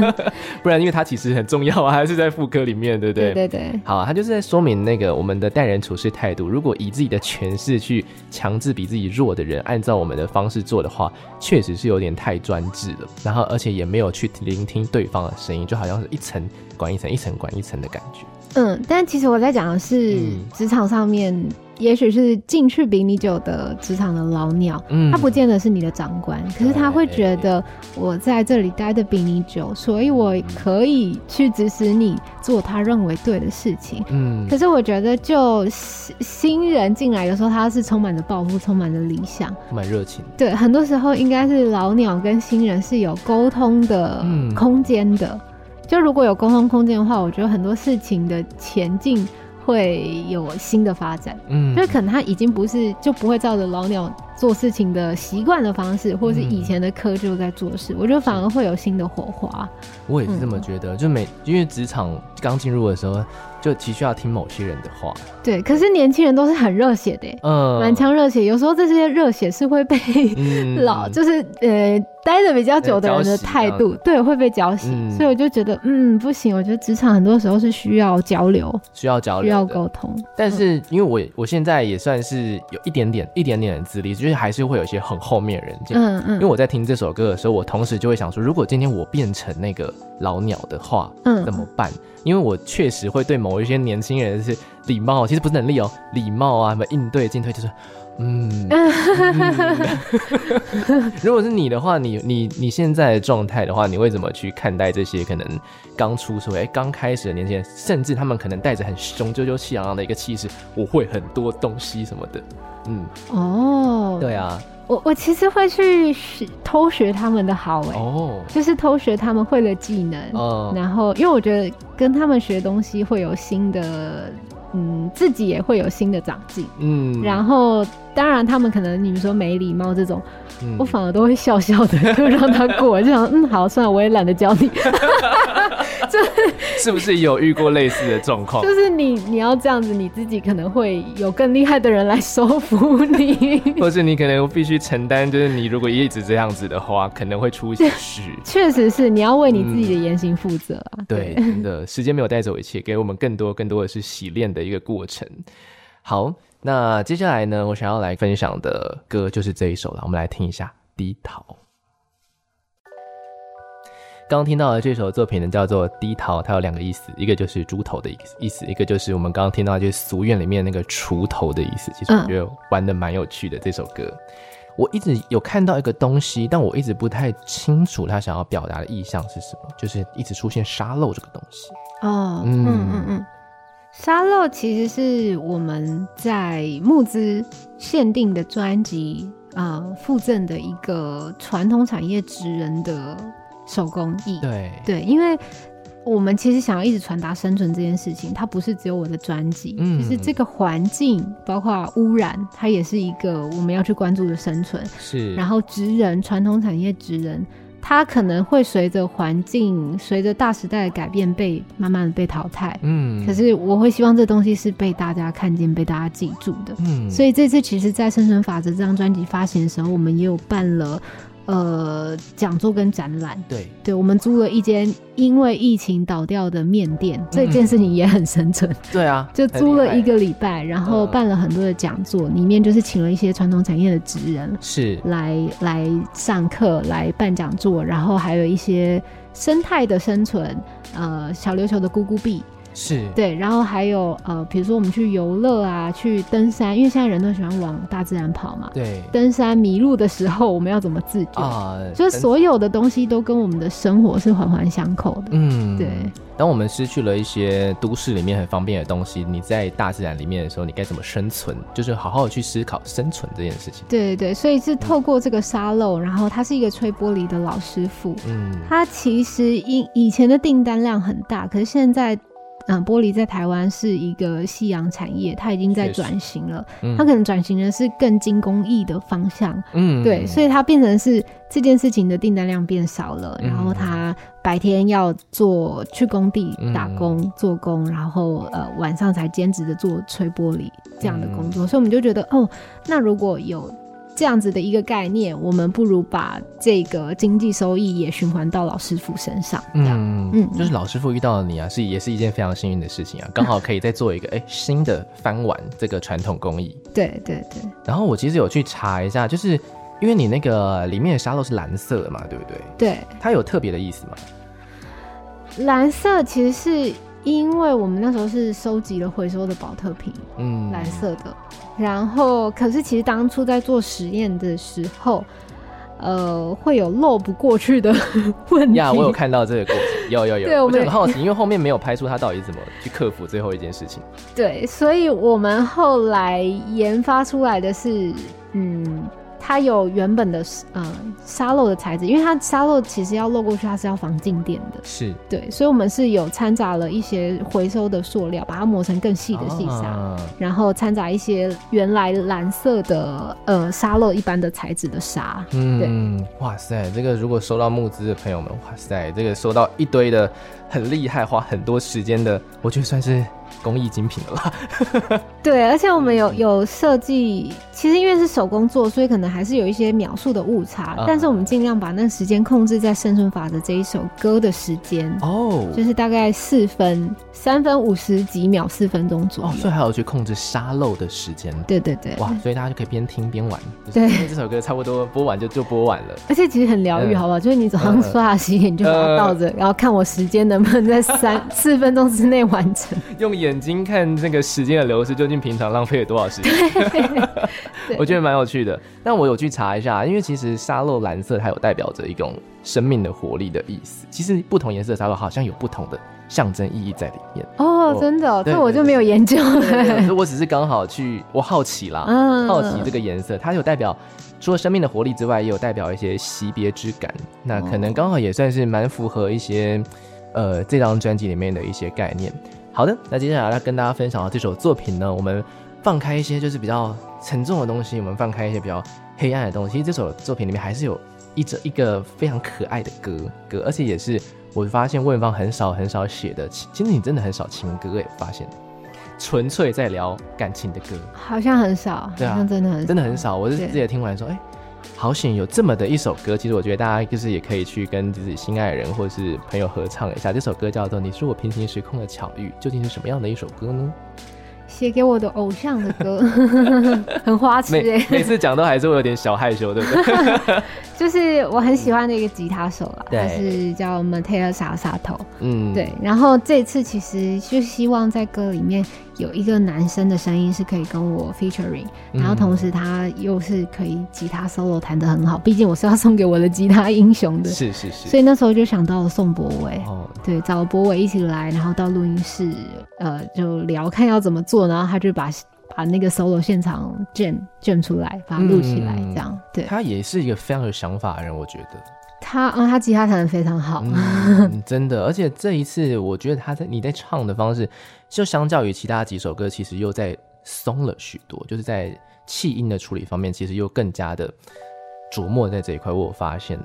S1: [LAUGHS] 不然因为它其实很重要啊，还是在副歌里面，对不对？
S2: 对对对。
S1: 好，它就是在说明那个我们的待人处事态度，如果以自己的权势去强制比自己弱的人按照我们的方式做的话，确实是有点太专制了。然后而且也没有去聆听对方的声音，就好像是。一层管一层，一层管一层的感觉。
S2: 嗯，但其实我在讲的是职场上面也许是进去比你久的职场的老鸟，嗯，他不见得是你的长官，可是他会觉得我在这里待的比你久，所以我可以去指使你做他认为对的事情。嗯，可是我觉得就新人进来的时候，他是充满着抱负，充满着理想，
S1: 满热情。
S2: 对，很多时候应该是老鸟跟新人是有沟通的空间的。嗯、就如果有沟通空间的话，我觉得很多事情的前进。会有新的发展，嗯，就是可能他已经不是就不会照着老鸟做事情的习惯的方式，或是以前的窠臼在做事，嗯，我觉得反而会有新的火花。
S1: 我也是这么觉得，嗯，就每因为职场刚进入的时候，就急需要听某些人的话。
S2: 对，可是年轻人都是很热血的，嗯，满腔热血，有时候这些热血是会被老，嗯，就是呃。待的比较久的人的态度，对，会被浇熄，嗯，所以我就觉得，嗯，不行。我觉得职场很多时候是需要交流，
S1: 需要交流，
S2: 需要沟通。
S1: 但是因为我我现在也算是有一点点、一点点的资历，就是还是会有一些很后面的人这样。嗯嗯。因为我在听这首歌的时候，我同时就会想说，如果今天我变成那个老鸟的话，嗯，怎么办？因为我确实会对某一些年轻人是礼貌，其实不是能力哦，礼貌啊，什么应对进退，就是。嗯，嗯。[LAUGHS] 如果是你的话，你你你现在的状态的话，你会怎么去看待这些可能刚出社会、哎，刚开始的年轻人，甚至他们可能带着很雄赳赳气昂昂的一个气势，我会很多东西什么的，嗯，哦，对啊，
S2: 我我其实会去学偷学他们的好，哎，哦，就是偷学他们会的技能，哦，然后因为我觉得跟他们学东西会有新的。嗯，自己也会有新的长进。嗯，然后当然他们可能你们说没礼貌这种，嗯，我反而都会笑笑的，[LAUGHS] 就让他过，就想嗯好，算了，我也懒得教你。[LAUGHS]
S1: 就是 [LAUGHS] 是不是有遇过类似的状况？
S2: 就是你你要这样子，你自己可能会有更厉害的人来收服你，
S1: 或是你可能必须承担，就是你如果一直这样子的话，可能会出事。
S2: 确实是，你要为你自己的言行负责啊。
S1: 嗯、对，对，真的，时间没有带走一切，给我们更多更多的是洗练的一个过程。好，那接下来呢，我想要来分享的歌就是这一首了，我们来听一下《低逃》。刚刚听到的这首作品呢，叫做《低逃》，它有两个意思，一个就是猪头的意思，一个就是我们刚刚听到就是俗谚里面那个锄头的意思。其实我觉得玩的蛮有趣的这首歌。我一直有看到一个东西，但我一直不太清楚他想要表达的意象是什么，就是一直出现沙漏这个东西。
S2: 哦，嗯嗯嗯，沙漏其实是我们在募资限定的专辑啊附赠的一个传统产业职人的。手工艺，对对，因为我们其实想要一直传达生存这件事情，它不是只有我的专辑，嗯，就是这个环境，包括污染，它也是一个我们要去关注的生存。是，然后职人，传统产业职人，它可能会随着环境，随着大时代的改变，被慢慢的被淘汰。嗯，可是我会希望这东西是被大家看见，被大家记住的。嗯，所以这次其实，在《生存法则》这张专辑发行的时候，我们也有办了。呃，讲座跟展览，对对，我们租了一间因为疫情倒掉的面店，嗯，这件事情也很生存。[LAUGHS]
S1: 对啊，[LAUGHS]
S2: 就租了一个礼拜，然后办了很多的讲座，里面就是请了一些传统产业的职人，是来来上课，来办讲座，然后还有一些生态的生存，呃，小琉球的咕咕币。是对，然后还有呃，比如说我们去游乐啊，去登山，因为现在人都喜欢往大自然跑嘛。对，登山迷路的时候，我们要怎么自救？啊，就是所有的东西都跟我们的生活是环环相扣的。嗯，对。
S1: 当我们失去了一些都市里面很方便的东西，你在大自然里面的时候，你该怎么生存？就是好好的去思考生存这件事情。
S2: 对对对，所以是透过这个沙漏，然后他是一个吹玻璃的老师傅。嗯，他其实以以前的订单量很大，可是现在。嗯，玻璃在台湾是一个夕阳产业，它已经在转型了。嗯、它可能转型的是更精工艺的方向。嗯，对，所以它变成是这件事情的订单量变少了，嗯、然后它白天要做去工地打工、嗯、做工，然后呃晚上才兼职的做吹玻璃这样的工作。嗯、所以我们就觉得，哦，那如果有。这样子的一个概念，我们不如把这个经济收益也循环到老师傅身上。嗯
S1: 嗯，就是老师傅遇到了你啊，是也是一件非常幸运的事情啊，刚好可以再做一个哎、欸、新的翻玩这个传统工艺。
S2: 对对对。
S1: 然后我其实有去查一下，就是因为你那个里面的沙漏是蓝色的嘛，对不对？
S2: 对。
S1: 它有特别的意思吗？
S2: 蓝色其实是。因为我们那时候是收集了回收的保特瓶，嗯，蓝色的。然后，可是其实当初在做实验的时候，呃，会有漏不过去的 [LAUGHS] 问题。
S1: 呀，我有看到这个过程，有有有。
S2: 对，我们
S1: 很好奇，因为后面没有拍出他到底怎么去克服最后一件事情。
S2: 对，所以我们后来研发出来的是，嗯。它有原本的呃沙漏的材质，因为它沙漏其实要漏过去，它是要防静电的。
S1: 是，
S2: 对，所以我们是有掺杂了一些回收的塑料，把它磨成更细的细沙，啊，然后掺杂一些原来蓝色的呃沙漏一般的材质的沙。嗯，对，
S1: 哇塞，这个如果收到募资的朋友们，哇塞，这个收到一堆的很厉害，花很多时间的，我觉得算是。工艺精品的啦？[LAUGHS]
S2: 对，而且我们有有设计，其实因为是手工做，所以可能还是有一些秒数的误差。嗯、但是我们尽量把那个时间控制在《生存法则》这一首歌的时间哦，就是大概四分三分五十几秒，四分钟左右。哦，
S1: 所以还要去控制沙漏的时间。
S2: 对对对，
S1: 哇！所以大家就可以边听边玩。
S2: 对，
S1: 因为这首歌差不多播完就就播完了。
S2: 而且其实很疗愈，好不好？就是你早上刷牙洗脸，你就把它倒着，然后看我时间能不能在三 [LAUGHS] 四分钟之内完成。
S1: 用眼睛看这个时间的流逝，究竟平常浪费了多少时间？[LAUGHS] 我觉得蛮有趣的。那我有去查一下，因为其实沙漏蓝色它有代表着一种生命的活力的意思。其实不同颜色的沙漏好像有不同的象征意义在里面。
S2: 哦，真的、哦，这我就没有研究了。
S1: 我只是刚好去，我好奇啦，嗯、好奇这个颜色，它有代表除了生命的活力之外，也有代表一些惜别之感。那可能刚好也算是蛮符合一些呃这张专辑里面的一些概念。好的，那接下来要跟大家分享的这首作品呢，我们放开一些就是比较沉重的东西，我们放开一些比较黑暗的东西。这首作品里面还是有一整一个非常可爱的歌歌，而且也是我发现问方很少很少写的，其实你真的很少情歌诶，发现纯粹在聊感情的歌，
S2: 好像很少，对啊，真的很
S1: 真的很少。我是自己听完说，哎。好险有这么的一首歌，其实我觉得大家就是也可以去跟自己心爱的人或者是朋友合唱一下。这首歌叫做《你是我平行时空的巧遇》，究竟是什么样的一首歌呢？
S2: 写给我的偶像的歌，[LAUGHS] 很花痴哎、欸。
S1: 每次讲都还是会有点小害羞，对不对？[LAUGHS]
S2: 就是我很喜欢的一个吉他手啦，他是叫 Mateo Salsato。嗯，对。然后这次其实就希望在歌里面有一个男生的声音是可以跟我 featuring，然后同时他又是可以吉他 solo 弹得很好。毕竟我是要送给我的吉他英雄的，
S1: 是是是。
S2: 所以那时候就想到了宋博伟，哦，对，找博伟一起来，然后到录音室，呃，就聊看要怎么做。然后他就把把那个 solo 现场 jam jam 出来，把它录起来，这样、嗯、对。
S1: 他也是一个非常有想法的人，我觉得。
S2: 他啊、嗯，他吉他弹的非常好、
S1: 嗯，[LAUGHS] 真的。而且这一次，我觉得他在你在唱的方式，就相较于其他几首歌，其实又在松了许多，就是在气音的处理方面，其实又更加的琢磨在这一块。我有发现，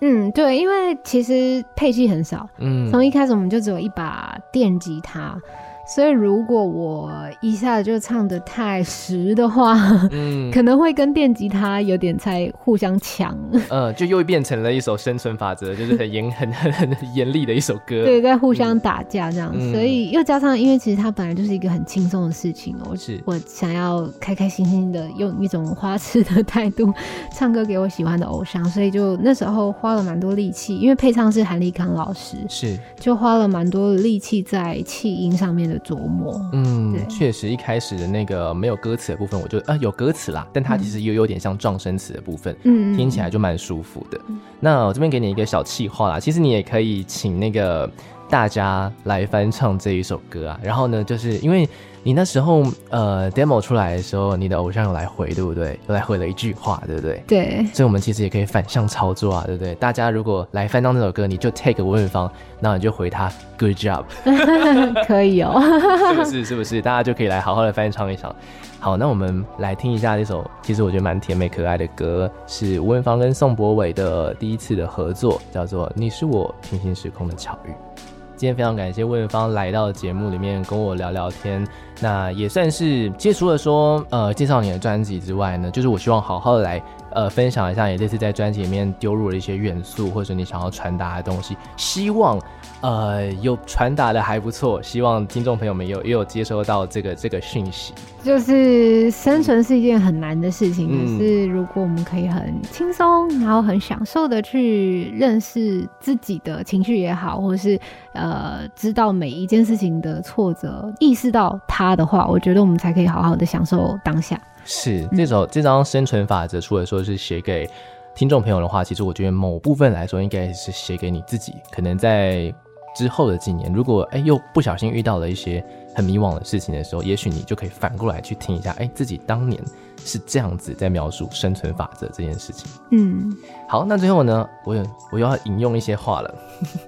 S2: 嗯，对，因为其实配器很少，嗯，从一开始我们就只有一把电吉他。所以，如果我一下子就唱的太实的话，嗯，可能会跟电吉他有点在互相抢，
S1: 嗯，就又变成了一首生存法则，就是很严、很很很严厉的一首歌，
S2: 对，在互相打架这样。嗯、所以又加上，因为其实它本来就是一个很轻松的事情哦、喔，是。我想要开开心心的用一种花痴的态度唱歌给我喜欢的偶像，所以就那时候花了蛮多力气，因为配唱是韩立康老师，是。就花了蛮多力气在气音上面的。琢磨，嗯，
S1: 确实，一开始的那个没有歌词的部分，我就啊有歌词啦，但它其实又有点像撞声词的部分，嗯，听起来就蛮舒服的。嗯、那我这边给你一个小气话啦，其实你也可以请那个大家来翻唱这一首歌啊，然后呢，就是因为。你那时候呃 demo 出来的时候，你的偶像有来回，对不对？有来回了一句话，对不对？
S2: 对。
S1: 所以我们其实也可以反向操作啊，对不对？大家如果来翻唱这首歌，你就 take 温文芳，那你就回他 good job，[LAUGHS]
S2: 可以哦，
S1: 是不是？是不是？大家就可以来好好的翻唱一场。好，那我们来听一下这首其实我觉得蛮甜美可爱的歌，是吴文芳跟宋博伟的第一次的合作，叫做《你是我平行时空的巧遇》。今天非常感谢魏芳来到节目里面跟我聊聊天，那也算是，其实除了说呃介绍你的专辑之外呢，就是我希望好好的来呃分享一下你这次在专辑里面丢入了一些元素，或者你想要传达的东西，希望呃有传达的还不错，希望听众朋友们有也有接收到这个这个讯息。
S2: 就是生存是一件很难的事情，可、嗯、是如果我们可以很轻松，然后很享受的去认识自己的情绪也好，或者是呃知道每一件事情的挫折，意识到它的话，我觉得我们才可以好好的享受当下。
S1: 是这首这张生存法则，除了说是写给听众朋友的话，其实我觉得某部分来说，应该是写给你自己。可能在之后的几年，如果哎又不小心遇到了一些。很迷惘的事情的时候，也许你就可以反过来去听一下，哎、欸，自己当年是这样子在描述生存法则这件事情。
S2: 嗯，
S1: 好，那最后呢，我有我又要引用一些话了。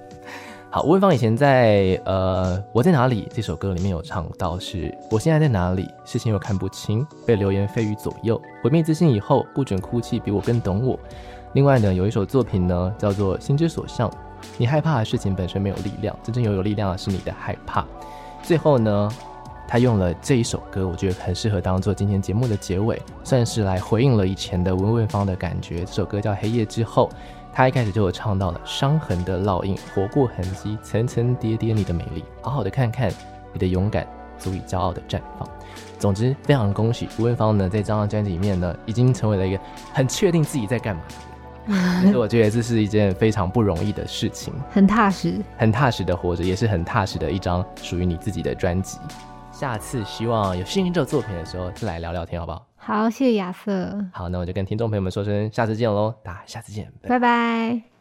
S1: [LAUGHS] 好，吴文芳以前在呃我在哪里这首歌里面有唱到是，我现在在哪里，事情又看不清，被流言蜚语左右，毁灭自信以后，不准哭泣，比我更懂我。另外呢，有一首作品呢叫做《心之所向》，你害怕的事情本身没有力量，真正拥有力量的是你的害怕。最后呢，他用了这一首歌，我觉得很适合当做今天节目的结尾，算是来回应了以前的吴文芳的感觉。这首歌叫《黑夜之后》，他一开始就有唱到了伤痕的烙印，活过痕迹，层层叠叠你的美丽，好好的看看你的勇敢，足以骄傲的绽放。总之，非常恭喜吴文芳呢，在这张专辑里面呢，已经成为了一个很确定自己在干嘛。所以我觉得这是一件非常不容易的事情，
S2: 很踏实，
S1: 很踏实的活着，也是很踏实的一张属于你自己的专辑。下次希望有幸运这作品的时候，再来聊聊天，好不好？
S2: 好，谢谢亚瑟。
S1: 好，那我就跟听众朋友们说声下次见喽，大家下次见，
S2: 拜拜。拜拜。